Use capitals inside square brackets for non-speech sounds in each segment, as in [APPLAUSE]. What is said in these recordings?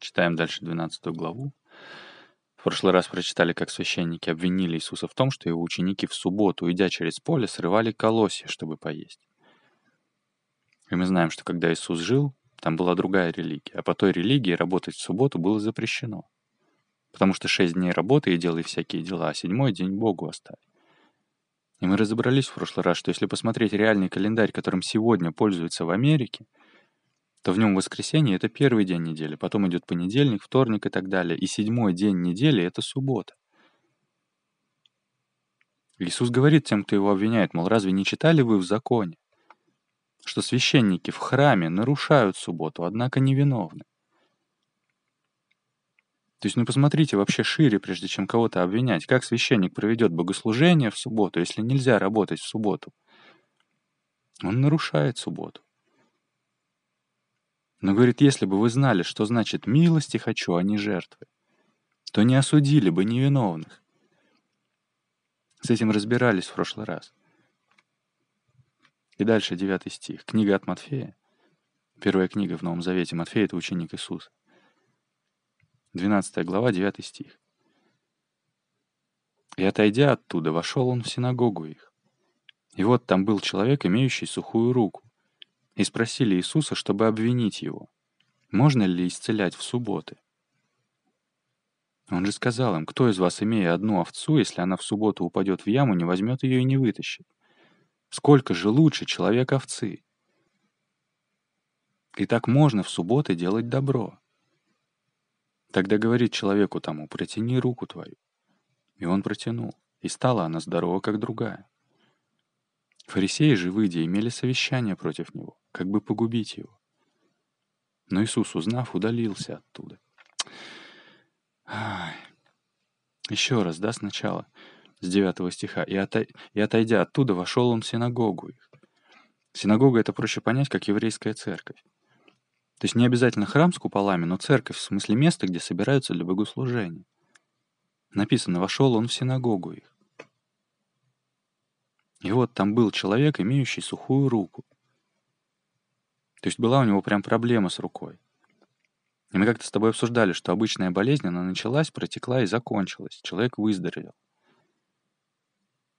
Читаем дальше 12 главу. В прошлый раз прочитали, как священники обвинили Иисуса в том, что его ученики в субботу, идя через поле, срывали колосья, чтобы поесть. И мы знаем, что когда Иисус жил, там была другая религия, а по той религии работать в субботу было запрещено. Потому что шесть дней работы и делай всякие дела, а седьмой день Богу оставь. И мы разобрались в прошлый раз, что если посмотреть реальный календарь, которым сегодня пользуются в Америке, то в нем воскресенье — это первый день недели, потом идет понедельник, вторник и так далее, и седьмой день недели — это суббота. Иисус говорит тем, кто его обвиняет, мол, разве не читали вы в законе, что священники в храме нарушают субботу, однако невиновны? То есть, ну посмотрите вообще шире, прежде чем кого-то обвинять. Как священник проведет богослужение в субботу, если нельзя работать в субботу? Он нарушает субботу. Но говорит, если бы вы знали, что значит «милости хочу, а не жертвы», то не осудили бы невиновных. С этим разбирались в прошлый раз. И дальше девятый стих. Книга от Матфея. Первая книга в Новом Завете. Матфея — это ученик Иисуса. 12 глава, 9 стих. «И отойдя оттуда, вошел он в синагогу их. И вот там был человек, имеющий сухую руку и спросили Иисуса, чтобы обвинить его, можно ли исцелять в субботы. Он же сказал им, кто из вас, имея одну овцу, если она в субботу упадет в яму, не возьмет ее и не вытащит? Сколько же лучше человек овцы? И так можно в субботы делать добро. Тогда говорит человеку тому, протяни руку твою. И он протянул, и стала она здорова, как другая. Фарисеи же, выйдя, имели совещание против него, как бы погубить его. Но Иисус, узнав, удалился оттуда. Еще раз, да, сначала, с 9 стиха. «И. «И отойдя оттуда, вошел он в синагогу их». Синагога — это проще понять, как еврейская церковь. То есть не обязательно храм с куполами, но церковь в смысле места, где собираются для богослужения. Написано «вошел он в синагогу их». И вот там был человек, имеющий сухую руку. То есть была у него прям проблема с рукой. И мы как-то с тобой обсуждали, что обычная болезнь, она началась, протекла и закончилась. Человек выздоровел.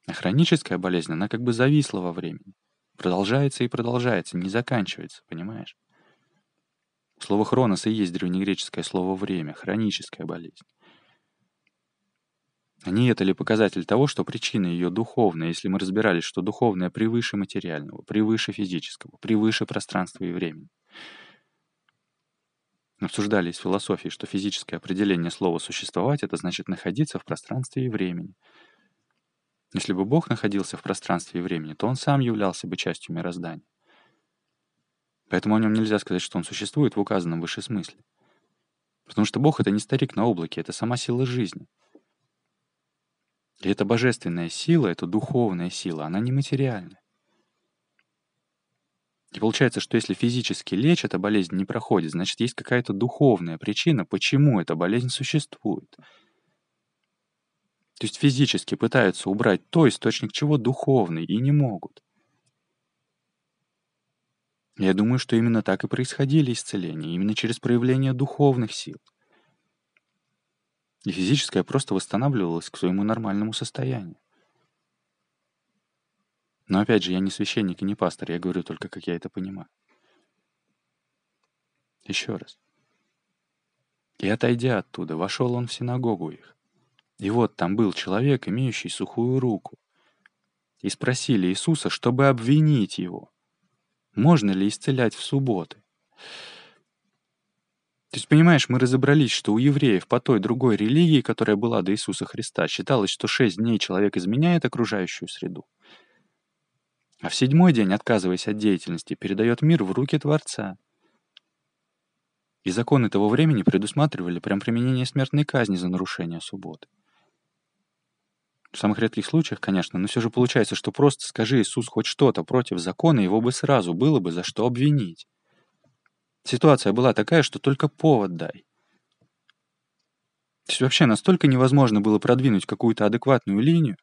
А хроническая болезнь, она как бы зависла во времени. Продолжается и продолжается, не заканчивается, понимаешь? Слово «хронос» и есть древнегреческое слово «время», хроническая болезнь. А не это ли показатель того, что причина ее духовная, если мы разбирались, что духовное превыше материального, превыше физического, превыше пространства и времени? Обсуждали из философии, что физическое определение слова «существовать» — это значит находиться в пространстве и времени. Если бы Бог находился в пространстве и времени, то Он сам являлся бы частью мироздания. Поэтому о нем нельзя сказать, что он существует в указанном выше смысле. Потому что Бог — это не старик на облаке, это сама сила жизни — и эта божественная сила, эта духовная сила, она нематериальна. И получается, что если физически лечь, эта болезнь не проходит, значит, есть какая-то духовная причина, почему эта болезнь существует. То есть физически пытаются убрать то, источник чего духовный, и не могут. Я думаю, что именно так и происходили исцеления, именно через проявление духовных сил. И физическое просто восстанавливалось к своему нормальному состоянию. Но опять же, я не священник и не пастор, я говорю только, как я это понимаю. Еще раз. И отойдя оттуда, вошел он в синагогу их. И вот там был человек, имеющий сухую руку. И спросили Иисуса, чтобы обвинить его, можно ли исцелять в субботы. То есть, понимаешь, мы разобрались, что у евреев по той другой религии, которая была до Иисуса Христа, считалось, что шесть дней человек изменяет окружающую среду. А в седьмой день, отказываясь от деятельности, передает мир в руки Творца. И законы того времени предусматривали прям применение смертной казни за нарушение субботы. В самых редких случаях, конечно, но все же получается, что просто скажи Иисус хоть что-то против закона, его бы сразу было бы за что обвинить. Ситуация была такая, что только повод дай. То есть вообще настолько невозможно было продвинуть какую-то адекватную линию,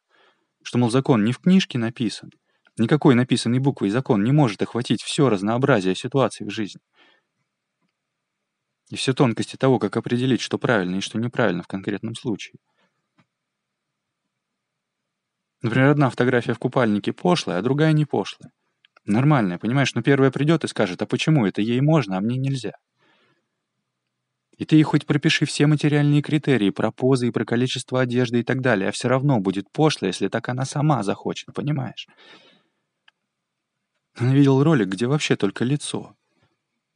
что, мол, закон не в книжке написан, никакой написанной буквой закон не может охватить все разнообразие ситуаций в жизни. И все тонкости того, как определить, что правильно и что неправильно в конкретном случае. Например, одна фотография в купальнике пошлая, а другая не пошлая. Нормальная, понимаешь, но первая придет и скажет, а почему это ей можно, а мне нельзя? И ты ей хоть пропиши все материальные критерии про позы и про количество одежды и так далее, а все равно будет пошло, если так она сама захочет, понимаешь? Она видел ролик, где вообще только лицо.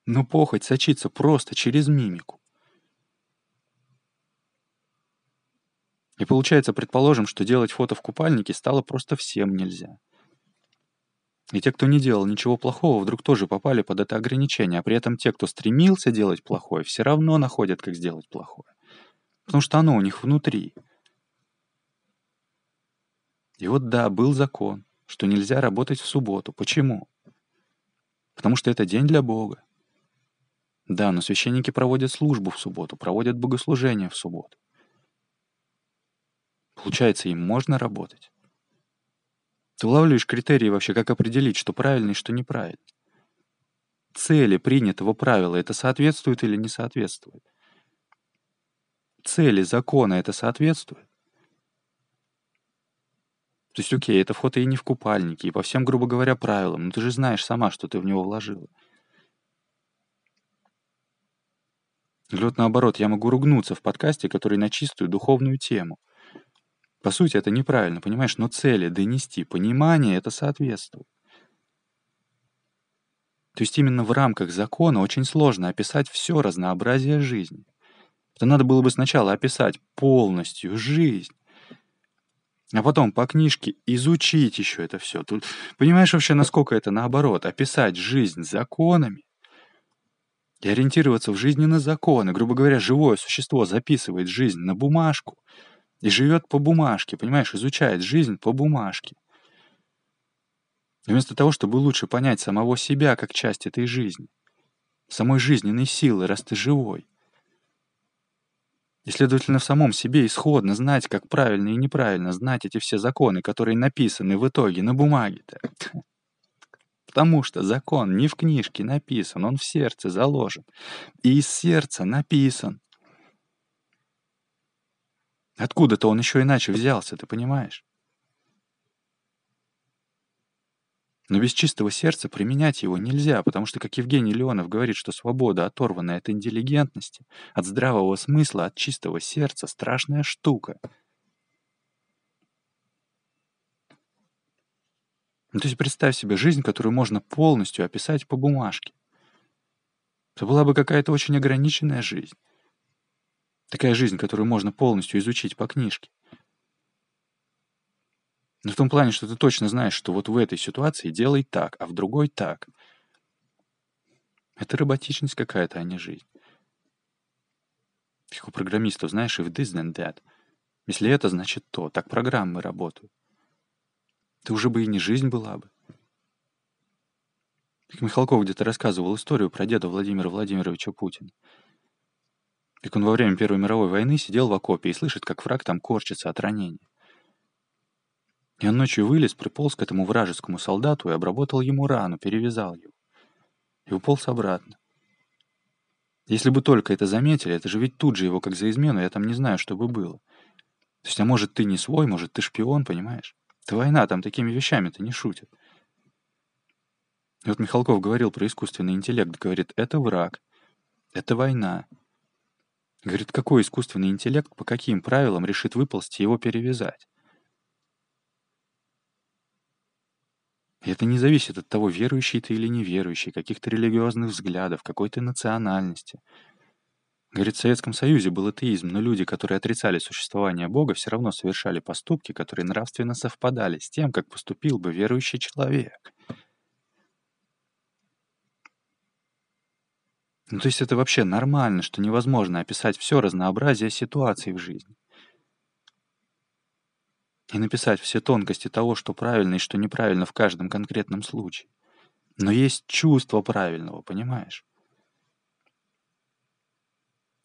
Но похоть сочится просто через мимику. И получается, предположим, что делать фото в купальнике стало просто всем нельзя. И те, кто не делал ничего плохого, вдруг тоже попали под это ограничение, а при этом те, кто стремился делать плохое, все равно находят, как сделать плохое. Потому что оно у них внутри. И вот да, был закон, что нельзя работать в субботу. Почему? Потому что это день для Бога. Да, но священники проводят службу в субботу, проводят богослужение в субботу. Получается, им можно работать. Ты улавливаешь критерии вообще, как определить, что правильно и что неправильно. Цели принятого правила это соответствует или не соответствует? Цели закона это соответствует? То есть, окей, это фото и не в купальнике, и по всем, грубо говоря, правилам, но ты же знаешь сама, что ты в него вложила. Или наоборот, я могу ругнуться в подкасте, который на чистую духовную тему — по сути, это неправильно, понимаешь? Но цели донести, понимание это соответствует. То есть именно в рамках закона очень сложно описать все разнообразие жизни. Это надо было бы сначала описать полностью жизнь, а потом по книжке изучить еще это все. Тут понимаешь вообще, насколько это наоборот? Описать жизнь законами и ориентироваться в жизни на законы. Грубо говоря, живое существо записывает жизнь на бумажку, и живет по бумажке, понимаешь, изучает жизнь по бумажке. И вместо того, чтобы лучше понять самого себя как часть этой жизни, самой жизненной силы, раз ты живой, и, следовательно, в самом себе исходно знать, как правильно и неправильно, знать эти все законы, которые написаны в итоге на бумаге-то. Потому что закон не в книжке написан, он в сердце заложен. И из сердца написан. Откуда-то он еще иначе взялся, ты понимаешь? Но без чистого сердца применять его нельзя, потому что, как Евгений Леонов говорит, что свобода, оторванная от интеллигентности, от здравого смысла, от чистого сердца, страшная штука. Ну, то есть представь себе жизнь, которую можно полностью описать по бумажке. Это была бы какая-то очень ограниченная жизнь. Такая жизнь, которую можно полностью изучить по книжке. Но в том плане, что ты точно знаешь, что вот в этой ситуации делай так, а в другой так. Это роботичность какая-то, а не жизнь. Как у программистов, знаешь, if this, then that. Если это, значит то. Так программы работают. Ты уже бы и не жизнь была бы. Как Михалков где-то рассказывал историю про деда Владимира Владимировича Путина. Как он во время Первой мировой войны сидел в окопе и слышит, как враг там корчится от ранения. И он ночью вылез, приполз к этому вражескому солдату и обработал ему рану, перевязал его. И уполз обратно. Если бы только это заметили, это же ведь тут же его как за измену, я там не знаю, что бы было. То есть, а может, ты не свой, может, ты шпион, понимаешь? Это война, там такими вещами-то не шутят. И вот Михалков говорил про искусственный интеллект, говорит, это враг, это война, Говорит, какой искусственный интеллект по каким правилам решит выползти и его перевязать? И это не зависит от того, верующий ты или неверующий, каких-то религиозных взглядов, какой то национальности. Говорит, в Советском Союзе был атеизм, но люди, которые отрицали существование Бога, все равно совершали поступки, которые нравственно совпадали с тем, как поступил бы верующий человек. Ну, то есть это вообще нормально, что невозможно описать все разнообразие ситуаций в жизни. И написать все тонкости того, что правильно и что неправильно в каждом конкретном случае. Но есть чувство правильного, понимаешь?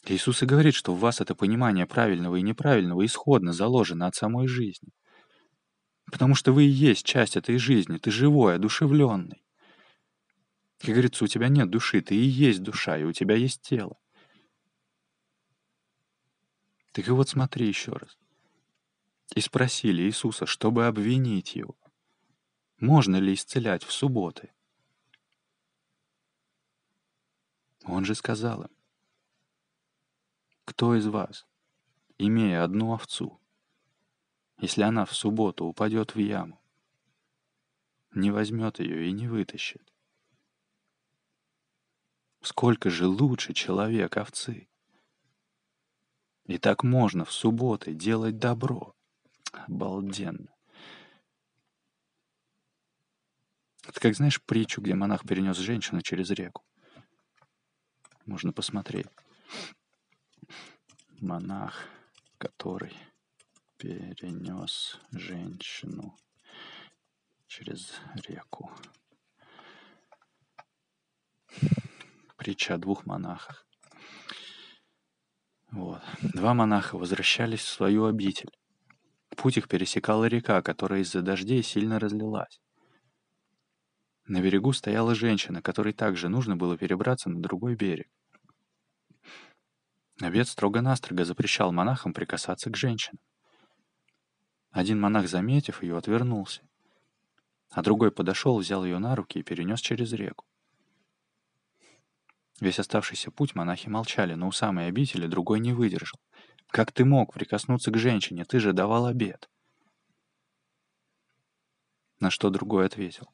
Иисус и говорит, что в вас это понимание правильного и неправильного исходно заложено от самой жизни. Потому что вы и есть часть этой жизни, ты живой, одушевленный. Как говорится, у тебя нет души, ты и есть душа, и у тебя есть тело. Так и вот смотри еще раз. И спросили Иисуса, чтобы обвинить его, можно ли исцелять в субботы. Он же сказал им, кто из вас, имея одну овцу, если она в субботу упадет в яму, не возьмет ее и не вытащит? Сколько же лучше человек овцы? И так можно в субботы делать добро. Обалденно. Это как, знаешь, притчу, где монах перенес женщину через реку. Можно посмотреть. Монах, который перенес женщину через реку. Притча о двух монахах. Вот. Два монаха возвращались в свою обитель. Путь их пересекала река, которая из-за дождей сильно разлилась. На берегу стояла женщина, которой также нужно было перебраться на другой берег. Обед строго-настрого запрещал монахам прикасаться к женщинам. Один монах, заметив ее, отвернулся, а другой подошел, взял ее на руки и перенес через реку. Весь оставшийся путь монахи молчали, но у самой обители другой не выдержал. «Как ты мог прикоснуться к женщине? Ты же давал обед!» На что другой ответил.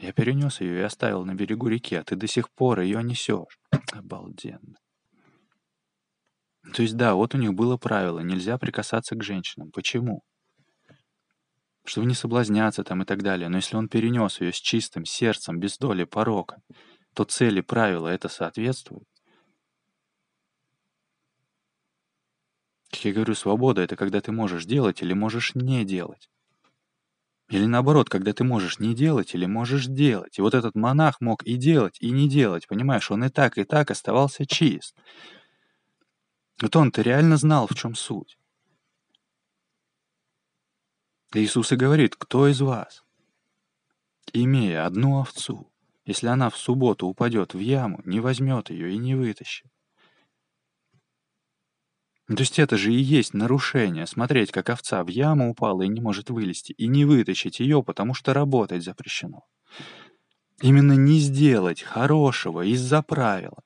Я перенес ее и оставил на берегу реки, а ты до сих пор ее несешь. Обалденно. То есть да, вот у них было правило, нельзя прикасаться к женщинам. Почему? Чтобы не соблазняться там и так далее. Но если он перенес ее с чистым сердцем, без доли порока, то цели правила это соответствует. Как я говорю, свобода — это когда ты можешь делать или можешь не делать. Или наоборот, когда ты можешь не делать или можешь делать. И вот этот монах мог и делать, и не делать, понимаешь? Он и так, и так оставался чист. Вот он-то реально знал, в чем суть. Иисус и говорит, кто из вас, имея одну овцу, если она в субботу упадет в яму, не возьмет ее и не вытащит? Ну, то есть это же и есть нарушение, смотреть, как овца в яму упала и не может вылезти, и не вытащить ее, потому что работать запрещено. Именно не сделать хорошего из-за правила.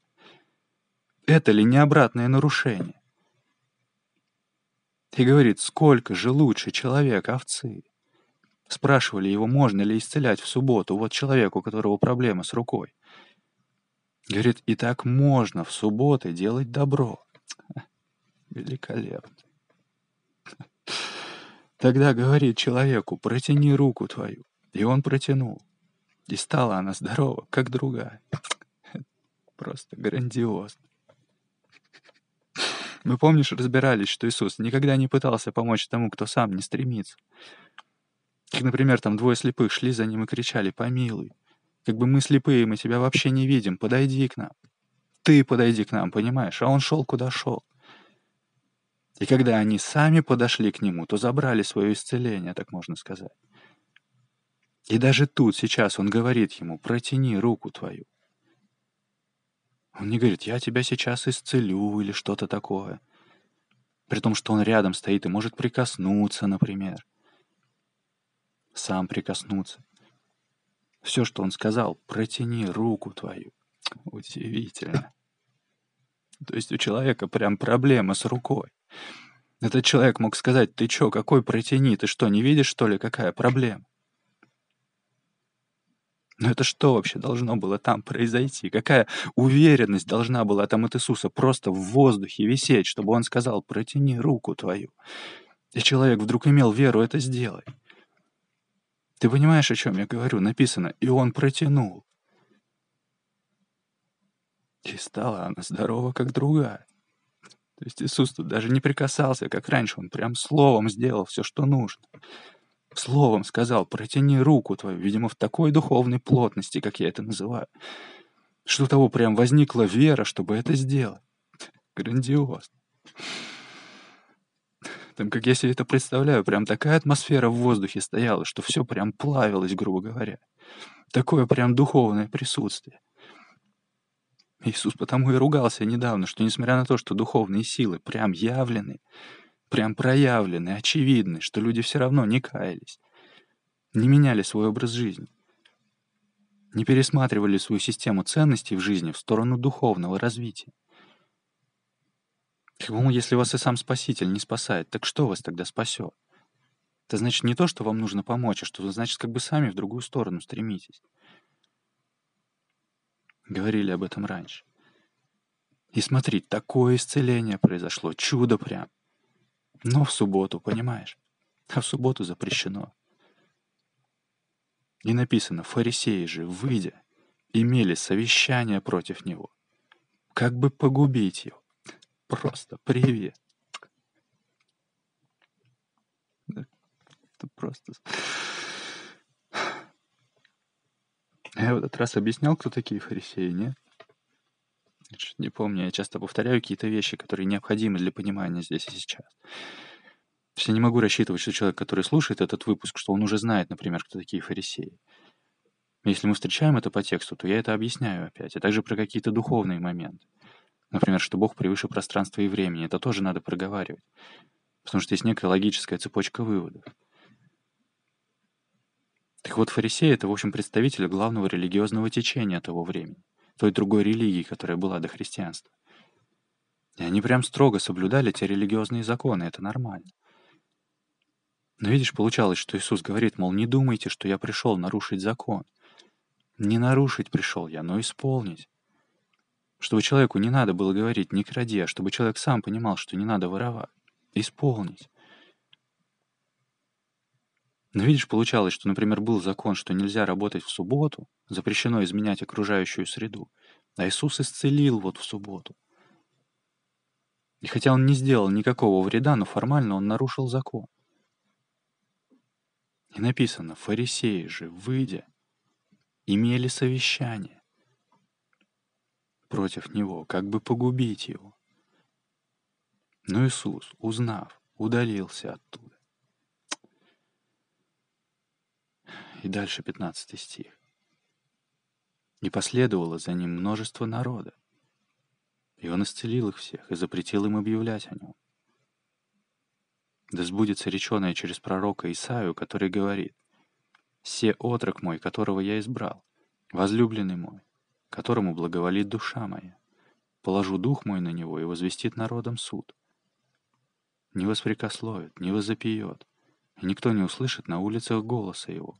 Это ли не обратное нарушение? И говорит, сколько же лучше человек овцы? Спрашивали его, можно ли исцелять в субботу, вот человеку, у которого проблема с рукой. Говорит, и так можно в субботы делать добро. [LAUGHS] Великолепно. Тогда говорит человеку, протяни руку твою. И он протянул. И стала она здорова, как другая. [LAUGHS] Просто грандиозно. Мы, помнишь, разбирались, что Иисус никогда не пытался помочь тому, кто сам не стремится. Как, например, там двое слепых шли за ним и кричали «Помилуй». Как бы мы слепые, мы тебя вообще не видим, подойди к нам. Ты подойди к нам, понимаешь? А он шел, куда шел. И когда они сами подошли к нему, то забрали свое исцеление, так можно сказать. И даже тут сейчас он говорит ему, протяни руку твою. Он не говорит, я тебя сейчас исцелю или что-то такое. При том, что он рядом стоит и может прикоснуться, например. Сам прикоснуться. Все, что он сказал, протяни руку твою. Удивительно. То есть у человека прям проблема с рукой. Этот человек мог сказать, ты чё, какой протяни, ты что, не видишь, что ли, какая проблема? Но это что вообще должно было там произойти? Какая уверенность должна была там от Иисуса просто в воздухе висеть, чтобы он сказал, протяни руку твою. И человек вдруг имел веру это сделать. Ты понимаешь, о чем я говорю? Написано, и он протянул. И стала она здорова, как другая. То есть Иисус тут даже не прикасался, как раньше. Он прям словом сделал все, что нужно. Словом сказал, протяни руку твою, видимо, в такой духовной плотности, как я это называю, что того прям возникла вера, чтобы это сделать. Грандиозно. Там, как я себе это представляю, прям такая атмосфера в воздухе стояла, что все прям плавилось, грубо говоря. Такое прям духовное присутствие. Иисус потому и ругался недавно, что несмотря на то, что духовные силы прям явлены, прям проявлены, очевидны, что люди все равно не каялись, не меняли свой образ жизни, не пересматривали свою систему ценностей в жизни в сторону духовного развития. Мол, если вас и сам Спаситель не спасает, так что вас тогда спасет? Это значит не то, что вам нужно помочь, а что значит как бы сами в другую сторону стремитесь. Говорили об этом раньше. И смотри, такое исцеление произошло, чудо прям. Но в субботу, понимаешь? А в субботу запрещено. И написано, фарисеи же, выйдя, имели совещание против него, как бы погубить его. Просто привет. Это просто... Я в этот раз объяснял, кто такие фарисеи, нет? Не помню, я часто повторяю какие-то вещи, которые необходимы для понимания здесь и сейчас. Я не могу рассчитывать, что человек, который слушает этот выпуск, что он уже знает, например, кто такие фарисеи. Если мы встречаем это по тексту, то я это объясняю опять. А также про какие-то духовные моменты. Например, что Бог превыше пространства и времени. Это тоже надо проговаривать. Потому что есть некая логическая цепочка выводов. Так вот, фарисеи — это, в общем, представители главного религиозного течения того времени, той другой религии, которая была до христианства. И они прям строго соблюдали те религиозные законы, это нормально. Но видишь, получалось, что Иисус говорит, мол, не думайте, что я пришел нарушить закон. Не нарушить пришел я, но исполнить. Чтобы человеку не надо было говорить «не кради», а чтобы человек сам понимал, что не надо воровать. Исполнить. Но видишь, получалось, что, например, был закон, что нельзя работать в субботу, запрещено изменять окружающую среду, а Иисус исцелил вот в субботу. И хотя он не сделал никакого вреда, но формально он нарушил закон. И написано, фарисеи же, выйдя, имели совещание против него, как бы погубить его. Но Иисус, узнав, удалился оттуда. И дальше 15 стих. И последовало за ним множество народа. И он исцелил их всех и запретил им объявлять о нем. Да сбудется реченое через пророка Исаию, который говорит, «Се отрок мой, которого я избрал, возлюбленный мой, которому благоволит душа моя. Положу дух мой на него и возвестит народом суд. Не воспрекословит, не возопьет, и никто не услышит на улицах голоса его.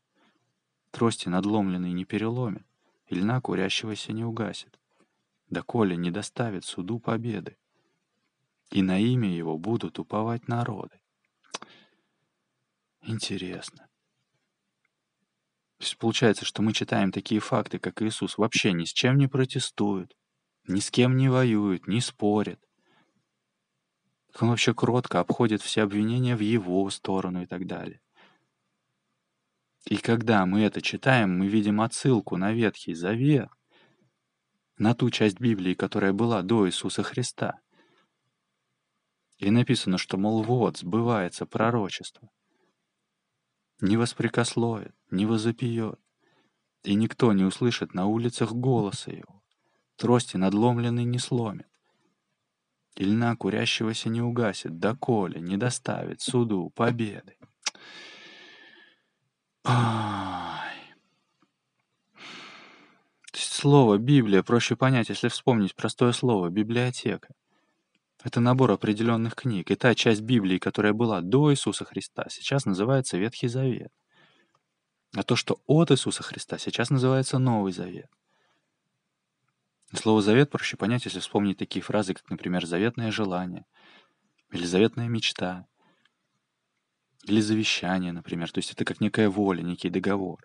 Трости надломленные не переломит, и льна курящегося не угасит, доколе не доставит суду победы. И на имя его будут уповать народы. Интересно. То есть получается, что мы читаем такие факты, как Иисус вообще ни с чем не протестует, ни с кем не воюет, не спорит. Он вообще кротко обходит все обвинения в его сторону и так далее. И когда мы это читаем, мы видим отсылку на Ветхий Завет, на ту часть Библии, которая была до Иисуса Христа. И написано, что, мол, вот, сбывается пророчество — не воспрекословит, не возопьет, и никто не услышит на улицах голоса его, трости надломленный не сломит, и льна курящегося не угасит, доколе не доставит суду победы. Ай. Слово «Библия» проще понять, если вспомнить простое слово «библиотека». Это набор определенных книг. И та часть Библии, которая была до Иисуса Христа, сейчас называется Ветхий Завет. А то, что от Иисуса Христа, сейчас называется Новый Завет. Слово «завет» проще понять, если вспомнить такие фразы, как, например, «заветное желание» или «заветная мечта» или «завещание», например. То есть это как некая воля, некий договор.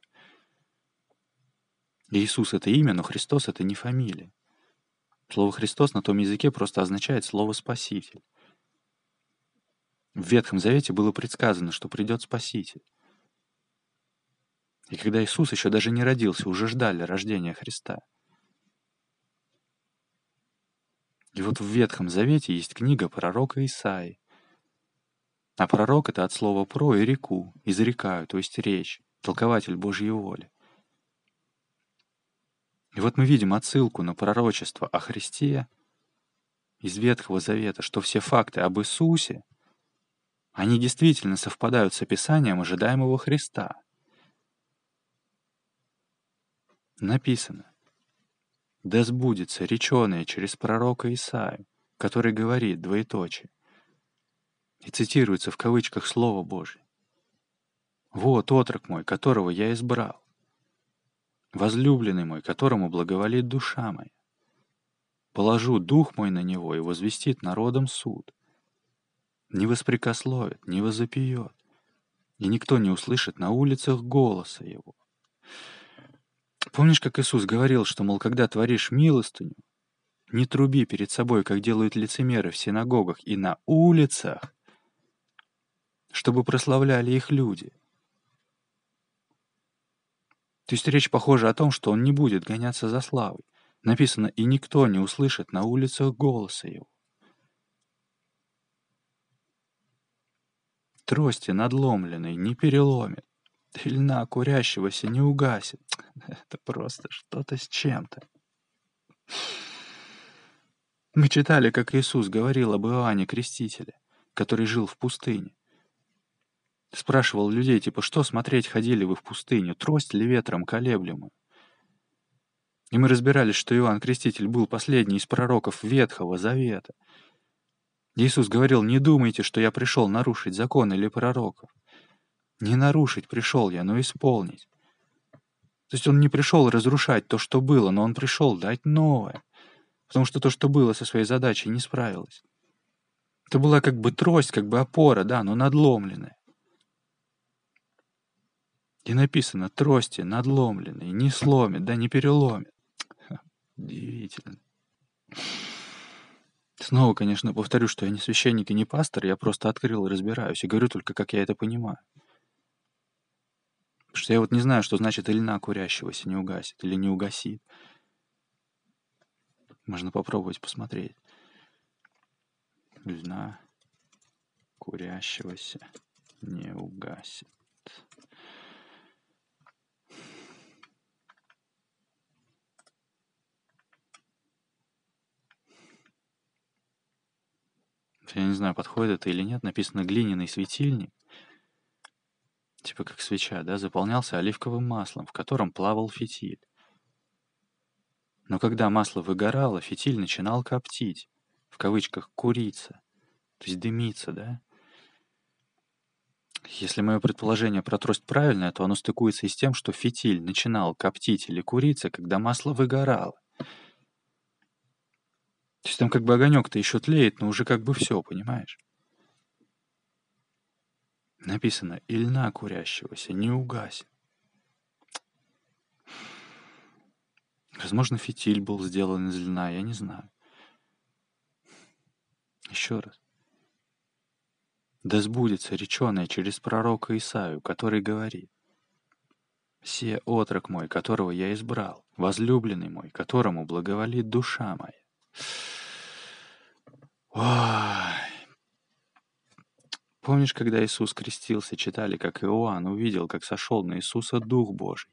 Иисус — это имя, но Христос — это не фамилия. Слово «Христос» на том языке просто означает слово «спаситель». В Ветхом Завете было предсказано, что придет Спаситель. И когда Иисус еще даже не родился, уже ждали рождения Христа. И вот в Ветхом Завете есть книга пророка Исаи. А пророк — это от слова «про» и «реку», «изрекаю», то есть речь, толкователь Божьей воли. И вот мы видим отсылку на пророчество о Христе из Ветхого Завета, что все факты об Иисусе, они действительно совпадают с описанием ожидаемого Христа. Написано, «Да сбудется реченое через пророка Исаию, который говорит двоеточие, и цитируется в кавычках Слово Божье. «Вот отрок мой, которого я избрал, возлюбленный мой, которому благоволит душа моя. Положу дух мой на него и возвестит народом суд. Не воспрекословит, не возопьет, и никто не услышит на улицах голоса его. Помнишь, как Иисус говорил, что, мол, когда творишь милостыню, не труби перед собой, как делают лицемеры в синагогах и на улицах, чтобы прославляли их люди. То есть речь похожа о том, что он не будет гоняться за славой. Написано, и никто не услышит на улицах голоса его. Трости надломленной не переломит, льна курящегося не угасит. [LAUGHS] Это просто что-то с чем-то. Мы читали, как Иисус говорил об Иоанне Крестителе, который жил в пустыне. Спрашивал людей, типа, что смотреть ходили вы в пустыню, трость ли ветром колеблемую? И мы разбирались, что Иоанн Креститель был последний из пророков Ветхого Завета. Иисус говорил, не думайте, что я пришел нарушить закон или пророков. Не нарушить пришел я, но исполнить. То есть он не пришел разрушать то, что было, но он пришел дать новое. Потому что то, что было со своей задачей, не справилось. Это была как бы трость, как бы опора, да, но надломленная. И написано «трости надломленные, не сломит, да не переломит». Удивительно. Снова, конечно, повторю, что я не священник и не пастор, я просто открыл и разбираюсь, и говорю только, как я это понимаю. Потому что я вот не знаю, что значит «льна курящегося не угасит» или «не угасит». Можно попробовать посмотреть. Льна курящегося не угасит. Я не знаю, подходит это или нет. Написано «глиняный светильник». Типа как свеча, да, заполнялся оливковым маслом, в котором плавал фитиль. Но когда масло выгорало, фитиль начинал коптить, в кавычках «куриться», то есть дымиться, да? Если мое предположение про трость правильное, то оно стыкуется и с тем, что фитиль начинал коптить или куриться, когда масло выгорало. То есть там как бы огонек-то еще тлеет, но уже как бы все, понимаешь? Написано, и льна курящегося не угасит. Возможно, фитиль был сделан из льна, я не знаю. Еще раз. Да сбудется реченое через пророка Исаю, который говорит, «Се отрок мой, которого я избрал, возлюбленный мой, которому благоволит душа моя». Ой. Помнишь, когда Иисус крестился, читали, как Иоанн увидел, как сошел на Иисуса Дух Божий,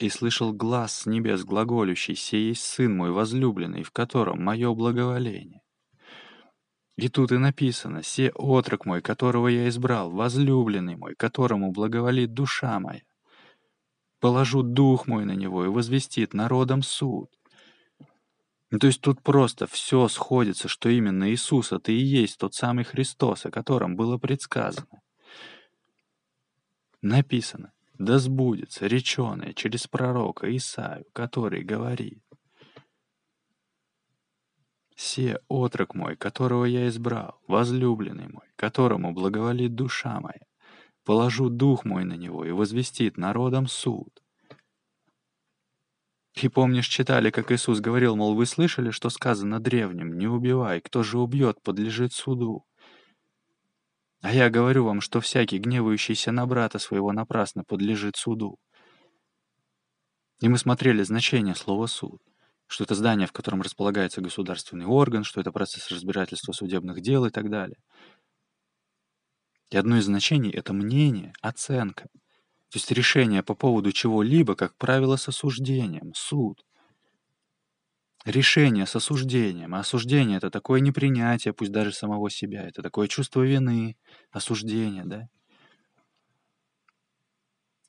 и слышал глаз с небес глаголющий, «Сей есть Сын мой возлюбленный, в котором мое благоволение». И тут и написано, «Се отрок мой, которого я избрал, возлюбленный мой, которому благоволит душа моя. Положу дух мой на него и возвестит народом суд». Ну, то есть тут просто все сходится, что именно Иисус — это и есть тот самый Христос, о котором было предсказано. Написано, да сбудется реченое через пророка Исаию, который говорит, «Се отрок мой, которого я избрал, возлюбленный мой, которому благоволит душа моя, положу дух мой на него и возвестит народом суд». И помнишь, читали, как Иисус говорил, мол, вы слышали, что сказано древним, не убивай, кто же убьет, подлежит суду. А я говорю вам, что всякий, гневающийся на брата своего напрасно, подлежит суду. И мы смотрели значение слова «суд», что это здание, в котором располагается государственный орган, что это процесс разбирательства судебных дел и так далее. И одно из значений — это мнение, оценка — то есть решение по поводу чего-либо, как правило, с осуждением, суд. решение с осуждением. А осуждение — это такое непринятие, пусть даже самого себя. Это такое чувство вины, осуждение, да?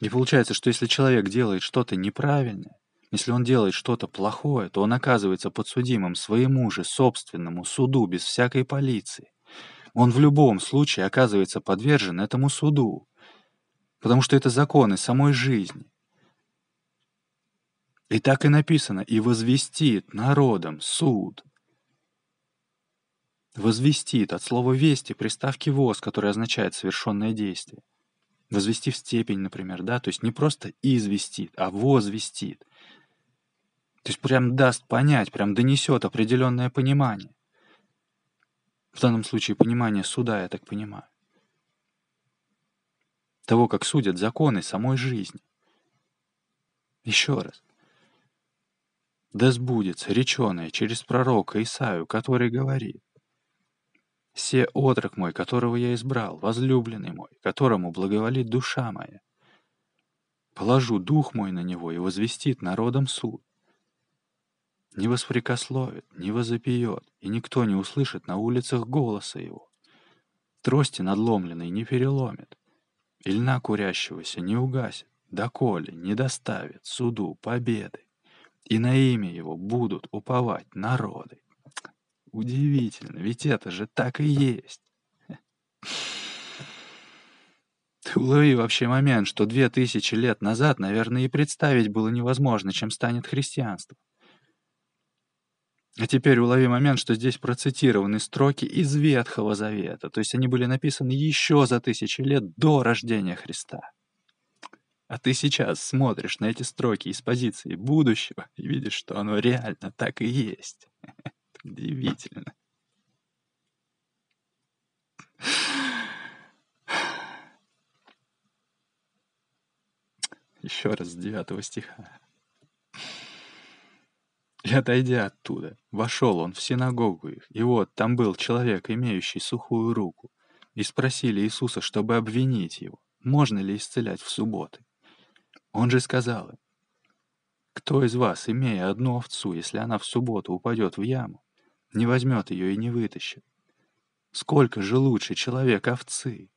И получается, что если человек делает что-то неправильное, если он делает что-то плохое, то он оказывается подсудимым своему же собственному суду без всякой полиции. Он в любом случае оказывается подвержен этому суду, потому что это законы самой жизни. И так и написано, и возвестит народом суд. Возвестит от слова «вести» приставки «воз», которая означает совершенное действие. Возвести в степень, например, да, то есть не просто «известит», а «возвестит». То есть прям даст понять, прям донесет определенное понимание. В данном случае понимание суда, я так понимаю. Того, как судят законы самой жизни. Еще раз. Да сбудется реченое через пророка Исаю, который говорит, «Се отрок мой, которого я избрал, возлюбленный мой, которому благоволит душа моя. Положу дух мой на него и возвестит народом суд не воспрекословит, не возопьет, и никто не услышит на улицах голоса его. Трости надломленной не переломит, и льна курящегося не угасит, доколе не доставит суду победы, и на имя его будут уповать народы. Удивительно, ведь это же так и есть. Ты улови вообще момент, что две тысячи лет назад, наверное, и представить было невозможно, чем станет христианство. А теперь улови момент, что здесь процитированы строки из Ветхого Завета, то есть они были написаны еще за тысячи лет до рождения Христа. А ты сейчас смотришь на эти строки из позиции будущего и видишь, что оно реально так и есть. [LAUGHS] Удивительно. Еще раз с девятого стиха. И отойдя оттуда, вошел он в синагогу их, и вот там был человек, имеющий сухую руку, и спросили Иисуса, чтобы обвинить его, можно ли исцелять в субботы. Он же сказал им, «Кто из вас, имея одну овцу, если она в субботу упадет в яму, не возьмет ее и не вытащит? Сколько же лучше человек овцы?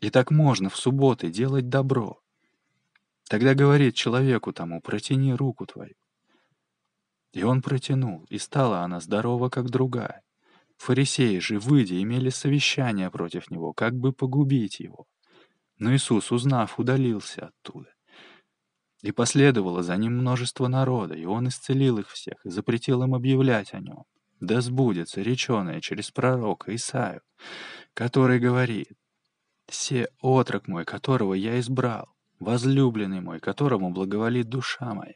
И так можно в субботы делать добро, Тогда говорит человеку тому, протяни руку твою. И он протянул, и стала она здорова, как другая. Фарисеи же, выйдя, имели совещание против него, как бы погубить его. Но Иисус, узнав, удалился оттуда. И последовало за ним множество народа, и он исцелил их всех, и запретил им объявлять о нем. Да сбудется реченое через пророка Исаию, который говорит, «Се отрок мой, которого я избрал, возлюбленный мой, которому благоволит душа моя.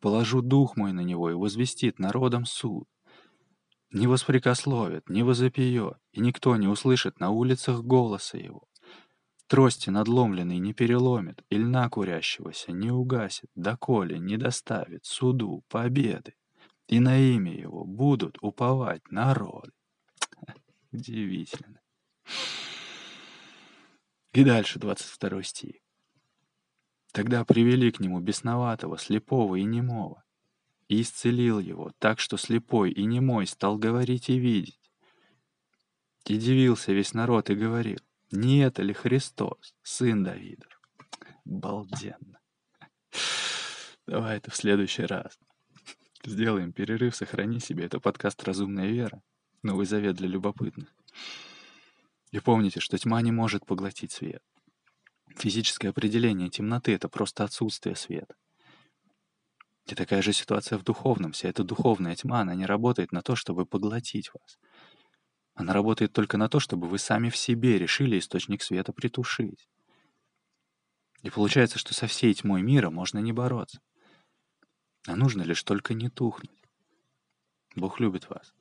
Положу дух мой на него и возвестит народом суд. Не воспрекословит, не возопьет, и никто не услышит на улицах голоса его. Трости надломленный не переломит, и льна курящегося не угасит, доколе не доставит суду победы. И на имя его будут уповать народы. [LAUGHS] Удивительно. И дальше 22 стих. Тогда привели к нему бесноватого, слепого и немого, и исцелил его, так что слепой и немой стал говорить и видеть. И дивился весь народ и говорил, не это ли Христос, сын Давидов? Балденно. Давай это в следующий раз. Сделаем перерыв, сохрани себе. Это подкаст «Разумная вера». Новый завет для любопытных. И помните, что тьма не может поглотить свет. Физическое определение темноты — это просто отсутствие света. И такая же ситуация в духовном. Вся эта духовная тьма, она не работает на то, чтобы поглотить вас. Она работает только на то, чтобы вы сами в себе решили источник света притушить. И получается, что со всей тьмой мира можно не бороться. А нужно лишь только не тухнуть. Бог любит вас.